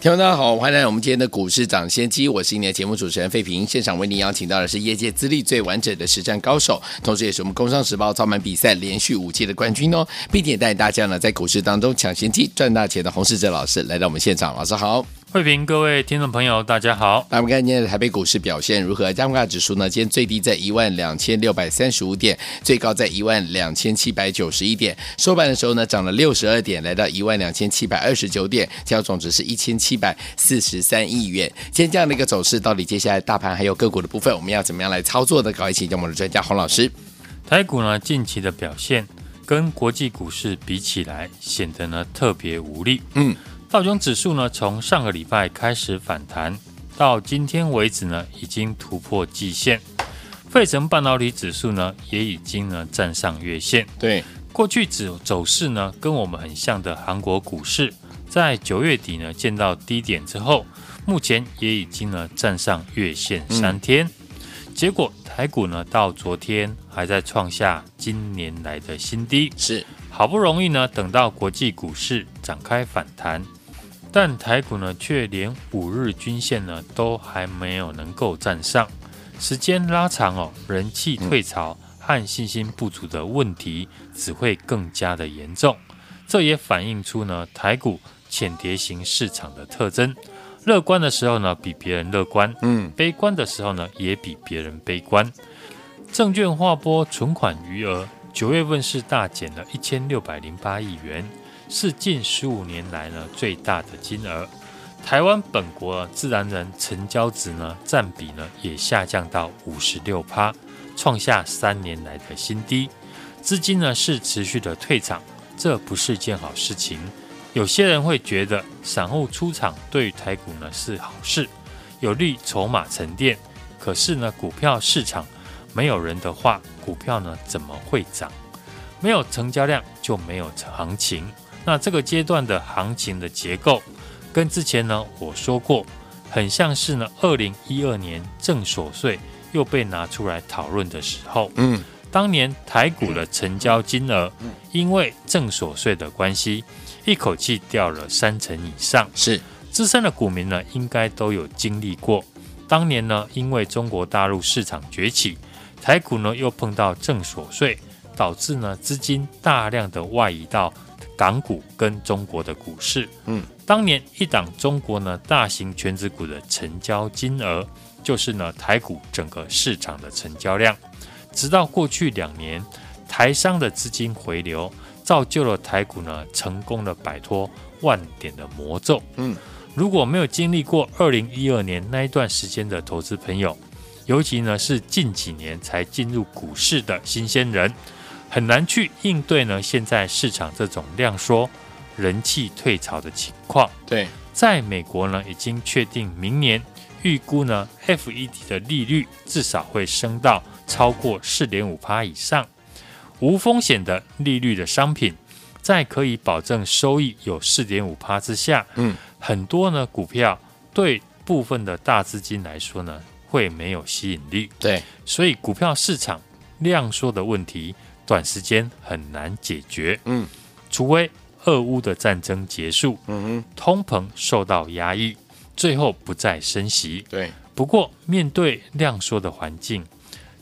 听众大家好，欢迎来到我们今天的股市抢先机，我是今天的节目主持人费平。现场为您邀请到的是业界资历最完整的实战高手，同时也是我们工商时报操盘比赛连续五届的冠军哦，并且带大家呢在股市当中抢先机赚大钱的洪世哲老师来到我们现场，老师好。慧平，各位听众朋友，大家好。那我们看今天的台北股市表现如何？加权指数呢？今天最低在一万两千六百三十五点，最高在一万两千七百九十一点。收盘的时候呢，涨了六十二点，来到一万两千七百二十九点，成交总值是一千七百四十三亿元。今天这样的一个走势，到底接下来大盘还有个股的部分，我们要怎么样来操作的？搞一起，跟我们的专家洪老师。台股呢，近期的表现跟国际股市比起来，显得呢特别无力。嗯。道琼指数呢，从上个礼拜开始反弹，到今天为止呢，已经突破季线。费城半导体指数呢，也已经呢站上月线。对，过去走走势呢，跟我们很像的韩国股市，在九月底呢见到低点之后，目前也已经呢站上月线三天。嗯、结果台股呢，到昨天还在创下今年来的新低。是，好不容易呢，等到国际股市展开反弹。但台股呢，却连五日均线呢都还没有能够站上，时间拉长哦，人气退潮和信心不足的问题只会更加的严重。这也反映出呢台股浅碟型市场的特征，乐观的时候呢比别人乐观，嗯，悲观的时候呢也比别人悲观。证券划拨存款余额九月份是大减了一千六百零八亿元。是近十五年来呢最大的金额，台湾本国自然人成交值呢占比呢也下降到五十六趴，创下三年来的新低。资金呢是持续的退场，这不是件好事情。有些人会觉得散户出场对台股呢是好事，有利筹码沉淀。可是呢股票市场没有人的话，股票呢怎么会涨？没有成交量就没有行情。那这个阶段的行情的结构，跟之前呢我说过，很像是呢二零一二年正所税又被拿出来讨论的时候，嗯，当年台股的成交金额，因为正所税的关系，一口气掉了三成以上，是。资深的股民呢应该都有经历过，当年呢因为中国大陆市场崛起，台股呢又碰到正所税，导致呢资金大量的外移到。港股跟中国的股市，嗯，当年一档中国呢大型全指股的成交金额，就是呢台股整个市场的成交量。直到过去两年，台商的资金回流，造就了台股呢成功的摆脱万点的魔咒。嗯，如果没有经历过二零一二年那一段时间的投资朋友，尤其呢是近几年才进入股市的新鲜人。很难去应对呢，现在市场这种量缩、人气退潮的情况。对，在美国呢，已经确定明年预估呢，FED 的利率至少会升到超过四点五趴以上。无风险的利率的商品，在可以保证收益有四点五趴之下，嗯，很多呢股票对部分的大资金来说呢，会没有吸引力。对，所以股票市场量缩的问题。短时间很难解决，嗯，除非俄乌的战争结束，嗯哼，通膨受到压抑，最后不再升息，对。不过面对量缩的环境，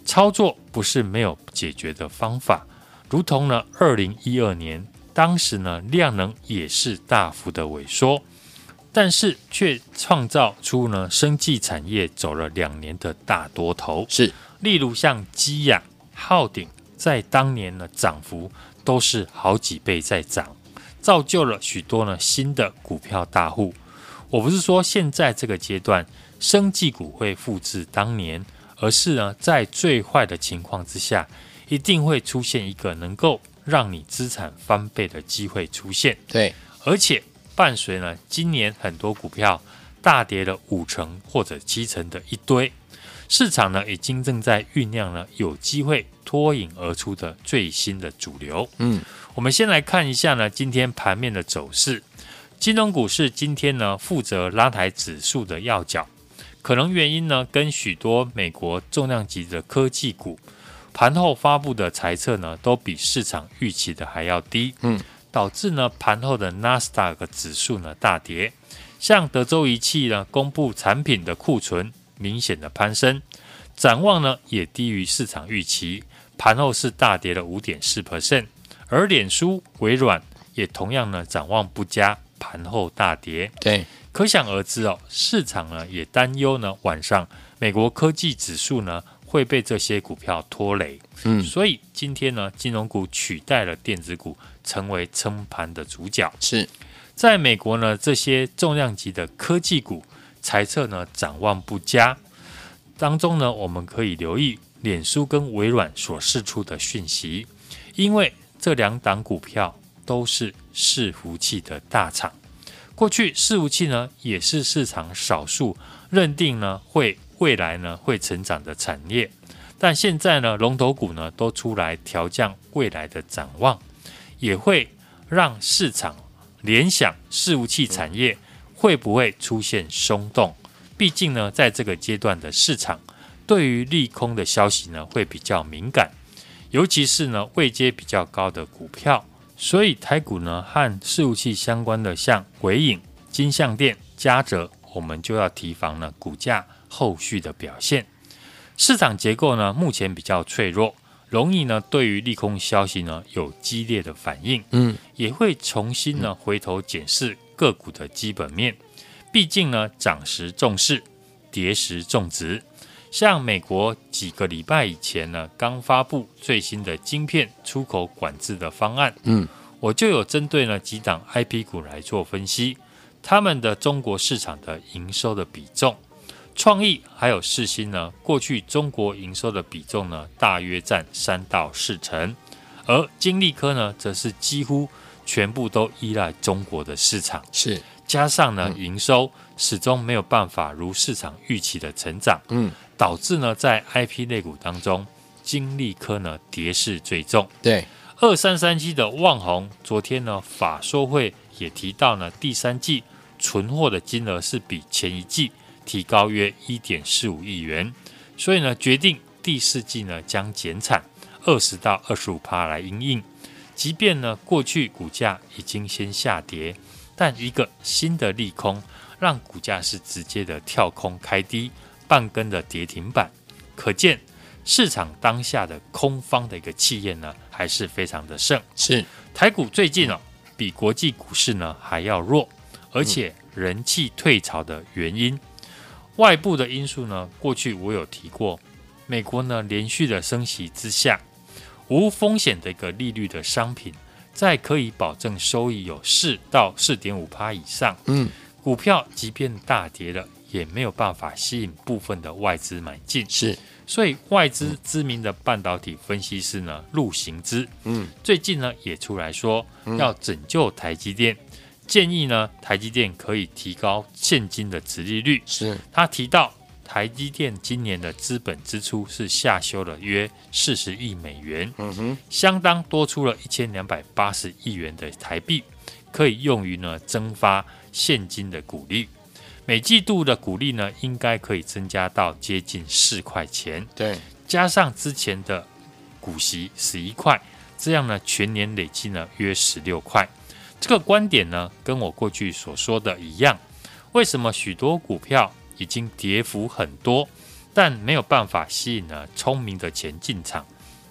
操作不是没有解决的方法。如同呢，二零一二年当时呢，量能也是大幅的萎缩，但是却创造出呢，生技产业走了两年的大多头，是。例如像基亚、浩鼎。在当年呢，涨幅都是好几倍在涨，造就了许多呢新的股票大户。我不是说现在这个阶段生技股会复制当年，而是呢在最坏的情况之下，一定会出现一个能够让你资产翻倍的机会出现。对，而且伴随呢今年很多股票大跌了五成或者七成的一堆，市场呢已经正在酝酿了有机会脱颖而出的最新的主流。嗯，我们先来看一下呢今天盘面的走势。金融股市今天呢负责拉抬指数的要角，可能原因呢跟许多美国重量级的科技股盘后发布的财测呢都比市场预期的还要低。嗯。导致呢盘后的纳斯达克指数呢大跌，像德州仪器呢公布产品的库存明显的攀升，展望呢也低于市场预期，盘后是大跌了五点四 percent，而脸书、微软也同样呢展望不佳，盘后大跌。对，可想而知哦，市场呢也担忧呢晚上美国科技指数呢会被这些股票拖累。嗯，所以今天呢金融股取代了电子股。成为撑盘的主角。是在美国呢，这些重量级的科技股猜测呢展望不佳。当中呢，我们可以留意脸书跟微软所释出的讯息，因为这两档股票都是伺服器的大厂。过去伺服器呢也是市场少数认定呢会未来呢会成长的产业，但现在呢龙头股呢都出来调降未来的展望。也会让市场联想伺服器产业会不会出现松动？毕竟呢，在这个阶段的市场，对于利空的消息呢会比较敏感，尤其是呢位阶比较高的股票。所以台股呢和事务器相关的，像鬼影、金像电、嘉泽，我们就要提防呢股价后续的表现。市场结构呢目前比较脆弱。容易呢，对于利空消息呢有激烈的反应，嗯，也会重新呢回头检视个股的基本面。毕竟呢，涨时重视，跌时重值。像美国几个礼拜以前呢，刚发布最新的晶片出口管制的方案，嗯，我就有针对呢几档 IP 股来做分析，他们的中国市场的营收的比重。创意还有世芯呢，过去中国营收的比重呢，大约占三到四成，而晶利科呢，则是几乎全部都依赖中国的市场。是，加上呢，营收始终没有办法如市场预期的成长，嗯，导致呢，在 IP 类股当中，金利科呢跌势最重。对，二三三七的旺宏，昨天呢法说会也提到呢，第三季存货的金额是比前一季。提高约一点四五亿元，所以呢，决定第四季呢将减产二十到二十五趴来因应。即便呢过去股价已经先下跌，但一个新的利空让股价是直接的跳空开低，半根的跌停板。可见市场当下的空方的一个气焰呢还是非常的盛。是台股最近哦比国际股市呢还要弱，而且人气退潮的原因。外部的因素呢，过去我有提过，美国呢连续的升息之下，无风险的一个利率的商品，在可以保证收益有四到四点五趴以上，嗯，股票即便大跌了，也没有办法吸引部分的外资买进，是，所以外资知名的半导体分析师呢陆行之，嗯，最近呢也出来说要拯救台积电。建议呢，台积电可以提高现金的殖利率。是，他提到台积电今年的资本支出是下修了约四十亿美元，嗯哼，相当多出了一千两百八十亿元的台币，可以用于呢增发现金的股利。每季度的股利呢，应该可以增加到接近四块钱。对，加上之前的股息十一块，这样呢全年累计呢约十六块。这个观点呢，跟我过去所说的一样。为什么许多股票已经跌幅很多，但没有办法吸引呢聪明的钱进场？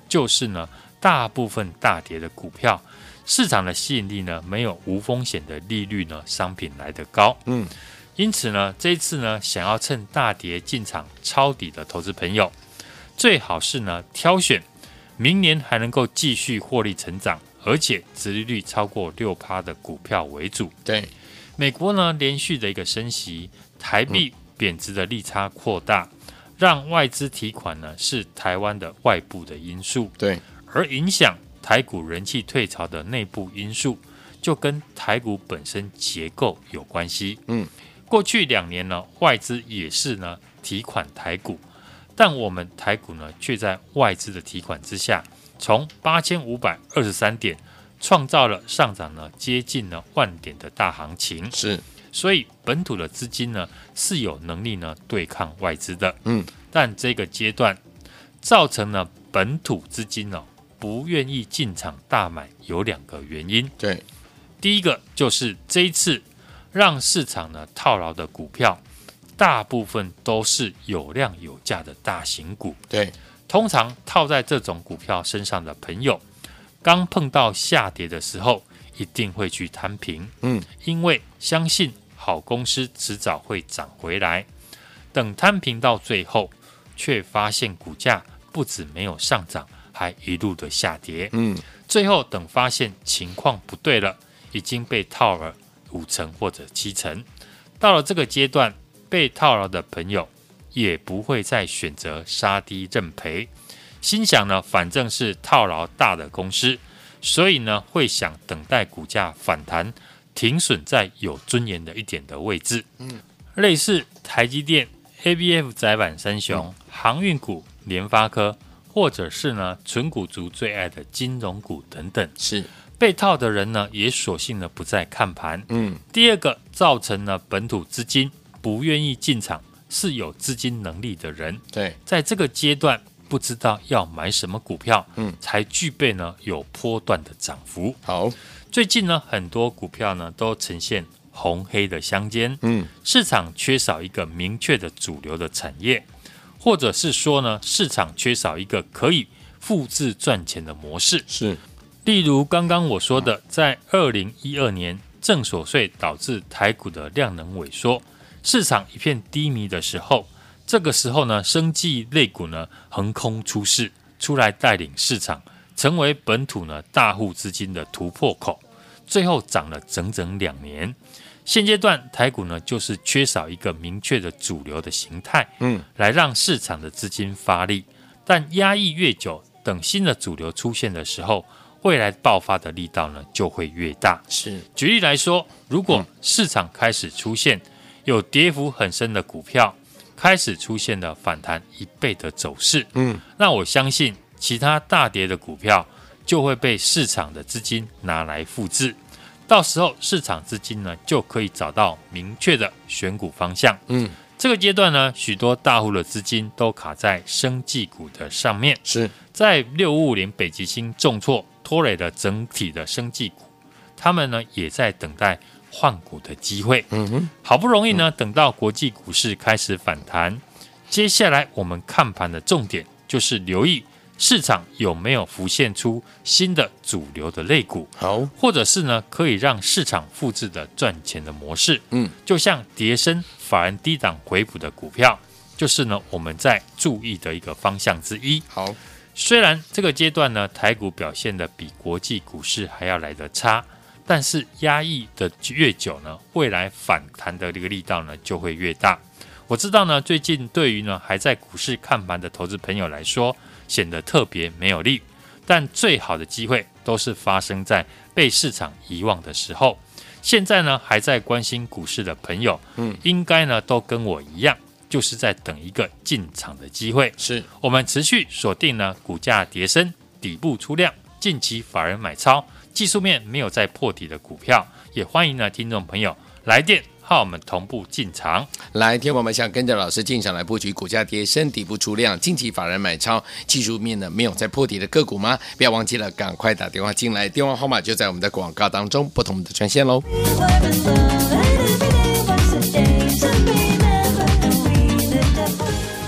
就是呢，大部分大跌的股票，市场的吸引力呢，没有无风险的利率呢商品来得高。嗯，因此呢，这一次呢，想要趁大跌进场抄底的投资朋友，最好是呢挑选明年还能够继续获利成长。而且殖利率超过六趴的股票为主。对，美国呢连续的一个升息，台币贬值的利差扩大，让外资提款呢是台湾的外部的因素。对，而影响台股人气退潮的内部因素，就跟台股本身结构有关系。嗯，过去两年呢，外资也是呢提款台股，但我们台股呢，却在外资的提款之下，从八千五百二十三点创造了上涨呢接近了万点的大行情。是，所以本土的资金呢是有能力呢对抗外资的。嗯，但这个阶段造成了本土资金呢不愿意进场大买，有两个原因。对，第一个就是这一次让市场呢套牢的股票。大部分都是有量有价的大型股，对，通常套在这种股票身上的朋友，刚碰到下跌的时候，一定会去摊平，嗯，因为相信好公司迟早会涨回来。等摊平到最后，却发现股价不止没有上涨，还一路的下跌，嗯，最后等发现情况不对了，已经被套了五成或者七成，到了这个阶段。被套牢的朋友也不会再选择杀低认赔，心想呢，反正是套牢大的公司，所以呢会想等待股价反弹，停损在有尊严的一点的位置。嗯，类似台积电、ABF 窄板三雄、嗯、航运股、联发科，或者是呢纯股族最爱的金融股等等，是被套的人呢也索性呢不再看盘。嗯，第二个造成了本土资金。不愿意进场是有资金能力的人，对，在这个阶段不知道要买什么股票，嗯，才具备呢有波段的涨幅。好，最近呢很多股票呢都呈现红黑的相间，嗯，市场缺少一个明确的主流的产业，或者是说呢市场缺少一个可以复制赚钱的模式，是，例如刚刚我说的，在二零一二年正所税导致台股的量能萎缩。市场一片低迷的时候，这个时候呢，生技类股呢横空出世，出来带领市场，成为本土呢大户资金的突破口，最后涨了整整两年。现阶段台股呢就是缺少一个明确的主流的形态，嗯，来让市场的资金发力。但压抑越久，等新的主流出现的时候，未来爆发的力道呢就会越大。是，举例来说，如果市场开始出现。有跌幅很深的股票开始出现了反弹一倍的走势，嗯，那我相信其他大跌的股票就会被市场的资金拿来复制，到时候市场资金呢就可以找到明确的选股方向，嗯，这个阶段呢，许多大户的资金都卡在生技股的上面，是。在六五五零北极星重挫拖累了整体的生技股，他们呢也在等待。换股的机会，嗯哼，好不容易呢，等到国际股市开始反弹，接下来我们看盘的重点就是留意市场有没有浮现出新的主流的类股，好，或者是呢可以让市场复制的赚钱的模式，嗯，就像跌深法人低档回补的股票，就是呢我们在注意的一个方向之一。好，虽然这个阶段呢台股表现的比国际股市还要来得差。但是压抑的越久呢，未来反弹的这个力道呢就会越大。我知道呢，最近对于呢还在股市看盘的投资朋友来说，显得特别没有力。但最好的机会都是发生在被市场遗忘的时候。现在呢还在关心股市的朋友，嗯，应该呢都跟我一样，就是在等一个进场的机会。是我们持续锁定呢股价跌升，底部出量，近期法人买超。技术面没有再破底的股票，也欢迎呢听众朋友来电和我们同步进场。来，听我们想跟着老师进场来布局股价跌深底部出量，近期法人买超，技术面呢没有再破底的个股吗？不要忘记了，赶快打电话进来，电话号码就在我们的广告当中，不同的专线喽。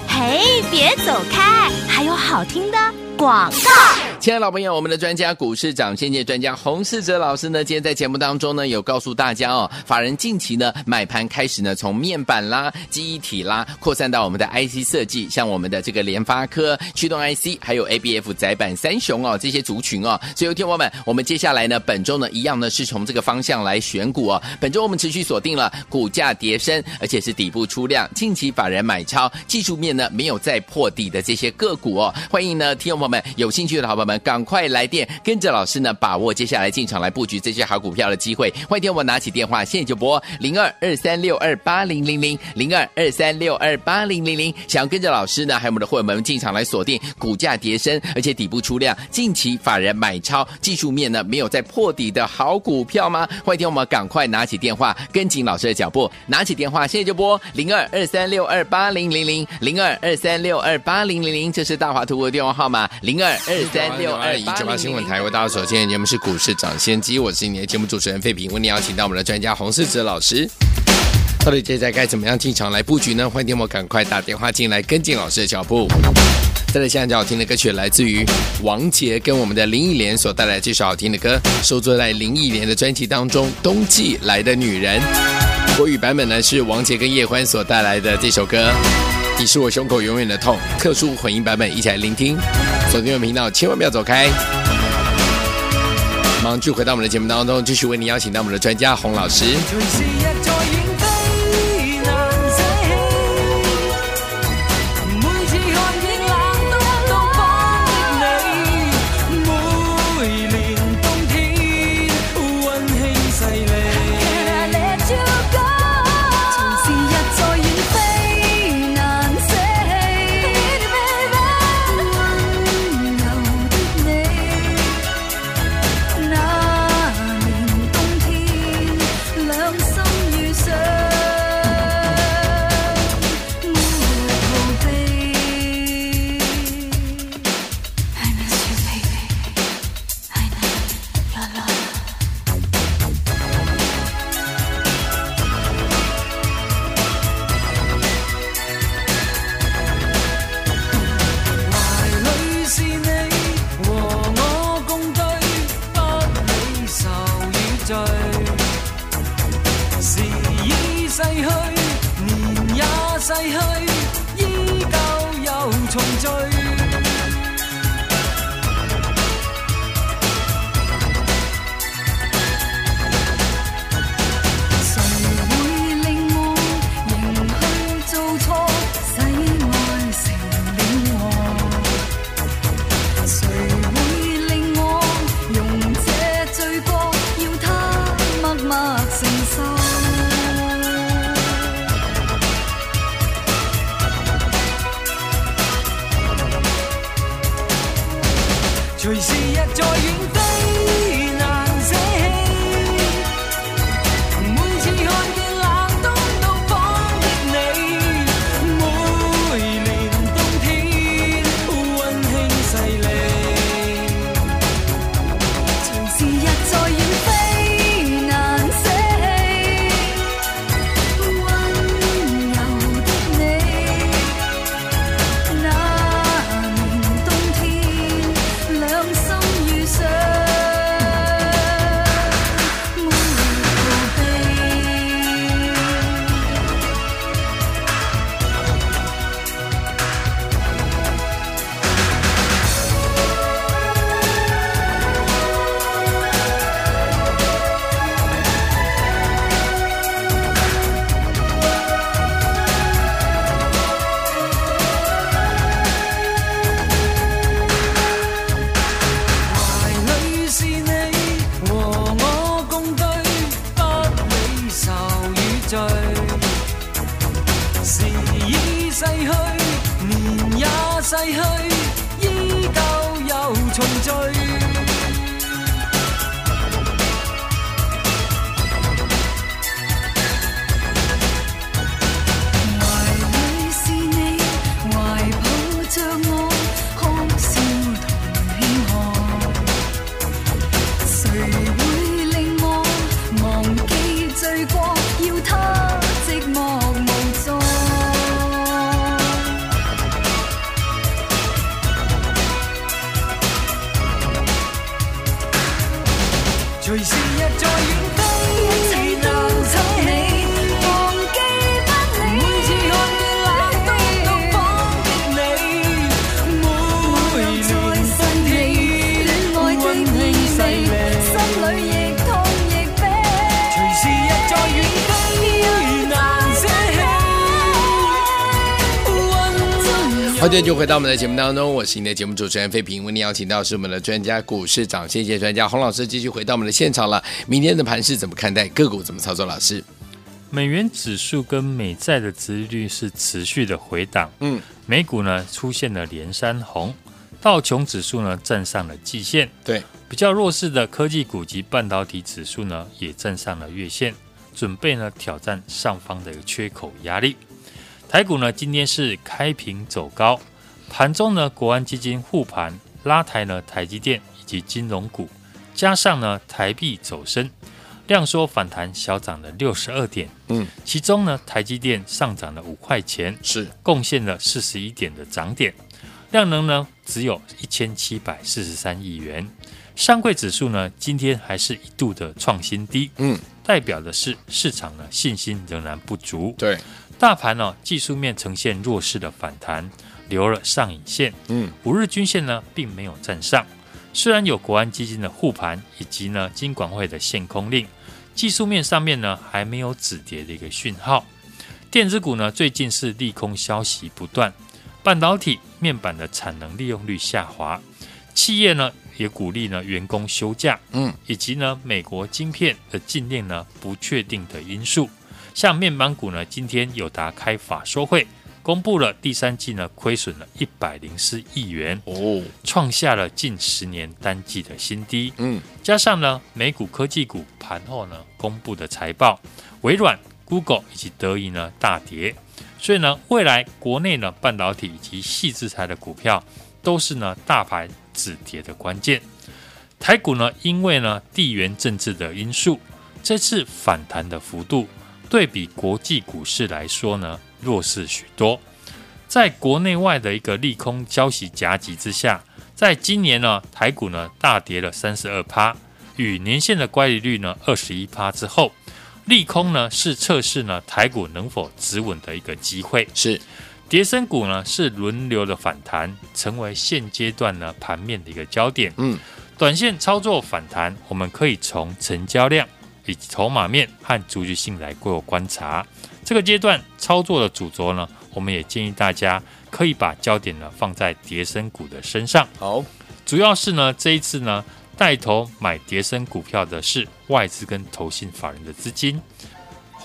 嘿，别走开，还有好听的广告。亲爱的老朋友，我们的专家股市长先见专家洪世哲老师呢，今天在节目当中呢，有告诉大家哦，法人近期呢买盘开始呢，从面板啦、记忆体啦，扩散到我们的 IC 设计，像我们的这个联发科驱动 IC，还有 ABF 载板三雄哦，这些族群哦。所以，有听友们，我们接下来呢，本周呢，一样呢，是从这个方向来选股哦。本周我们持续锁定了股价跌升，而且是底部出量，近期法人买超，技术面呢没有再破底的这些个股哦。欢迎呢，听友朋友们有兴趣的好朋友们。赶快来电，跟着老师呢，把握接下来进场来布局这些好股票的机会。欢迎听我拿起电话，现在就拨零二二三六二八零零零零二二三六二八零零零。想要跟着老师呢，还有我们的会员们进场来锁定股价跌升，而且底部出量，近期法人买超，技术面呢没有再破底的好股票吗？欢迎我们赶快拿起电话，跟紧老师的脚步，拿起电话，现在就拨零二二三六二八零零零零二二三六二八零零零，这是大华图的电话号码零二二三六二八零零零。九八新闻台为大家所见，节目是股市涨先机，我是你的节目主持人费平，为你邀请到我们的专家洪世哲老师。到底接下来该怎么样进场来布局呢？欢迎听我赶快打电话进来，跟进老师的脚步。再来，现在最好听的歌曲来自于王杰跟我们的林忆莲所带来这首好听的歌，收录在林忆莲的专辑当中，《冬季来的女人》。国语版本呢是王杰跟叶欢所带来的这首歌，《你是我胸口永远的痛》。特殊混音版本，一起来聆听。锁定我们频道，千万不要走开。马上就回到我们的节目当中，继续为您邀请到我们的专家洪老师。逝去。好久就回到我们的节目当中，我是你的节目主持人费平。为您邀请到是我们的专家股市长，谢谢专家洪老师，继续回到我们的现场了。明天的盘势怎么看待？个股怎么操作？老师，美元指数跟美债的殖利率是持续的回档，嗯，美股呢出现了连三红，道琼指数呢站上了季线，对，比较弱势的科技股及半导体指数呢也站上了月线，准备呢挑战上方的一个缺口压力。台股呢，今天是开平走高，盘中呢，国安基金护盘拉抬呢，台积电以及金融股，加上呢，台币走升，量缩反弹小涨了六十二点，嗯，其中呢，台积电上涨了五块钱，是。贡献了四十一点的涨点，量能呢只有一千七百四十三亿元，上柜指数呢今天还是一度的创新低，嗯，代表的是市场呢信心仍然不足，对。大盘呢、哦，技术面呈现弱势的反弹，留了上影线。嗯，五日均线呢，并没有站上。虽然有国安基金的护盘，以及呢金管会的限空令，技术面上面呢，还没有止跌的一个讯号。电子股呢，最近是利空消息不断，半导体面板的产能利用率下滑，企业呢也鼓励呢员工休假。嗯，以及呢美国晶片的禁令呢不确定的因素。像面板股呢，今天友达开法说会，公布了第三季呢亏损了一百零四亿元哦，创下了近十年单季的新低。嗯，加上呢美股科技股盘后呢公布的财报，微软、Google 以及德仪呢大跌，所以呢未来国内呢半导体以及细制材的股票都是呢大盘止跌的关键。台股呢因为呢地缘政治的因素，这次反弹的幅度。对比国际股市来说呢，弱势许多。在国内外的一个利空消息夹击之下，在今年呢，台股呢大跌了三十二趴，与年线的乖离率呢二十一趴之后，利空呢是测试呢台股能否止稳的一个机会。是，跌升股呢是轮流的反弹，成为现阶段呢盘面的一个焦点。嗯，短线操作反弹，我们可以从成交量。以筹码面和族群性来过观察，这个阶段操作的主轴呢，我们也建议大家可以把焦点呢放在叠升股的身上。好，主要是呢这一次呢带头买叠升股票的是外资跟投信法人的资金。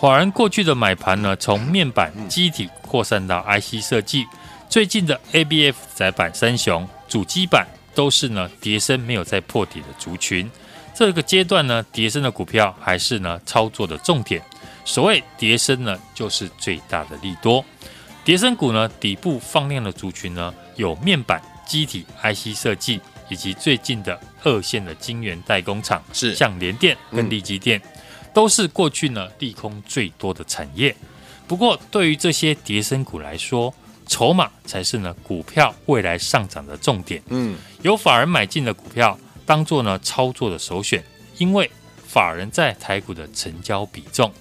法人过去的买盘呢，从面板、记忆体扩散到 IC 设计，最近的 ABF 窄板三雄、主机板都是呢叠升没有再破底的族群。这个阶段呢，跌升的股票还是呢操作的重点。所谓跌升呢，就是最大的利多。跌升股呢，底部放量的族群呢，有面板、机体、IC 设计，以及最近的二线的晶圆代工厂，是像联电跟力积电，嗯、都是过去呢利空最多的产业。不过，对于这些跌升股来说，筹码才是呢股票未来上涨的重点。嗯，有法人买进的股票。当做呢操作的首选，因为法人在台股的成交比重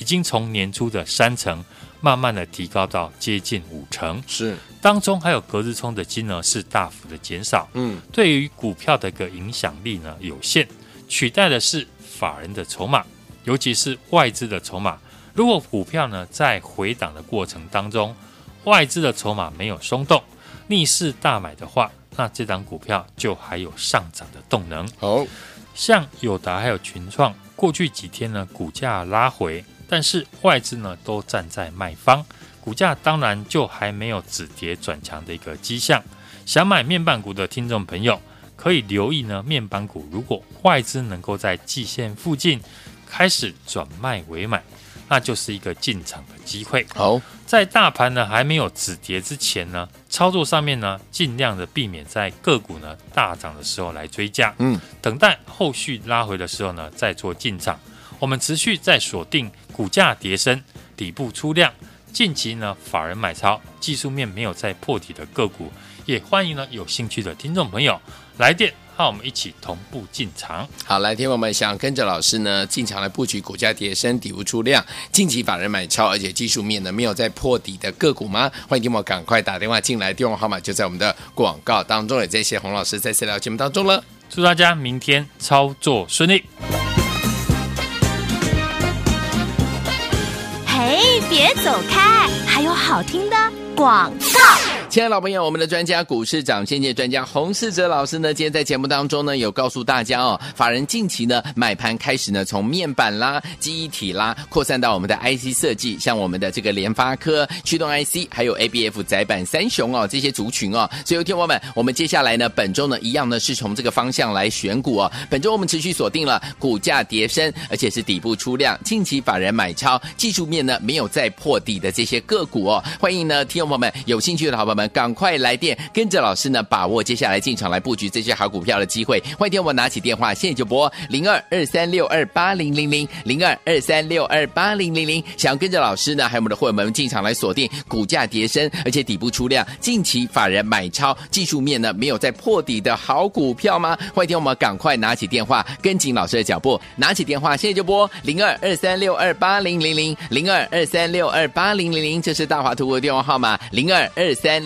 已经从年初的三成，慢慢的提高到接近五成。是当中还有隔日冲的金额是大幅的减少。嗯，对于股票的一个影响力呢有限，取代的是法人的筹码，尤其是外资的筹码。如果股票呢在回档的过程当中，外资的筹码没有松动，逆势大买的话。那这档股票就还有上涨的动能。好，像友达还有群创，过去几天呢股价拉回，但是外资呢都站在卖方，股价当然就还没有止跌转强的一个迹象。想买面板股的听众朋友，可以留意呢面板股，如果外资能够在季线附近开始转卖为买。那就是一个进场的机会。好，在大盘呢还没有止跌之前呢，操作上面呢，尽量的避免在个股呢大涨的时候来追价。嗯，等待后续拉回的时候呢，再做进场。我们持续在锁定股价跌升、底部出量、近期呢法人买超、技术面没有再破底的个股，也欢迎呢有兴趣的听众朋友来电。好，我们一起同步进场。好，来，听我们想跟着老师呢进场来布局股价跌升、底部出量、近期法人买超，而且技术面呢没有再破底的个股吗？欢迎听我赶快打电话进来，电话号码就在我们的广告当中。也谢谢洪老师在这条节目当中了。祝大家明天操作顺利。嘿，别走开，还有好听的广告。亲爱的老朋友，我们的专家股市长先机专家洪世哲老师呢，今天在节目当中呢，有告诉大家哦，法人近期呢买盘开始呢，从面板啦、记忆体啦，扩散到我们的 IC 设计，像我们的这个联发科驱动 IC，还有 ABF 载板三雄哦，这些族群哦。所以，有听友们，我们接下来呢，本周呢，一样呢，是从这个方向来选股哦。本周我们持续锁定了股价跌升，而且是底部出量，近期法人买超，技术面呢没有再破底的这些个股哦。欢迎呢，听众朋友们有兴趣的好朋友们，赶快来电，跟着老师呢，把握接下来进场来布局这些好股票的机会。欢迎听我拿起电话，现在就拨零二二三六二八零零零零二二三六二八零零零。想要跟着老师呢，还有我们的会员们进场来锁定股价跌升，而且底部出量，近期法人买超，技术面呢没有再破底的好股票吗？欢迎我们赶快拿起电话，跟紧老师的脚步，拿起电话，现在就拨零二二三六二八零零零零二二三六二八零零零，这是大华图的电话号码零二二三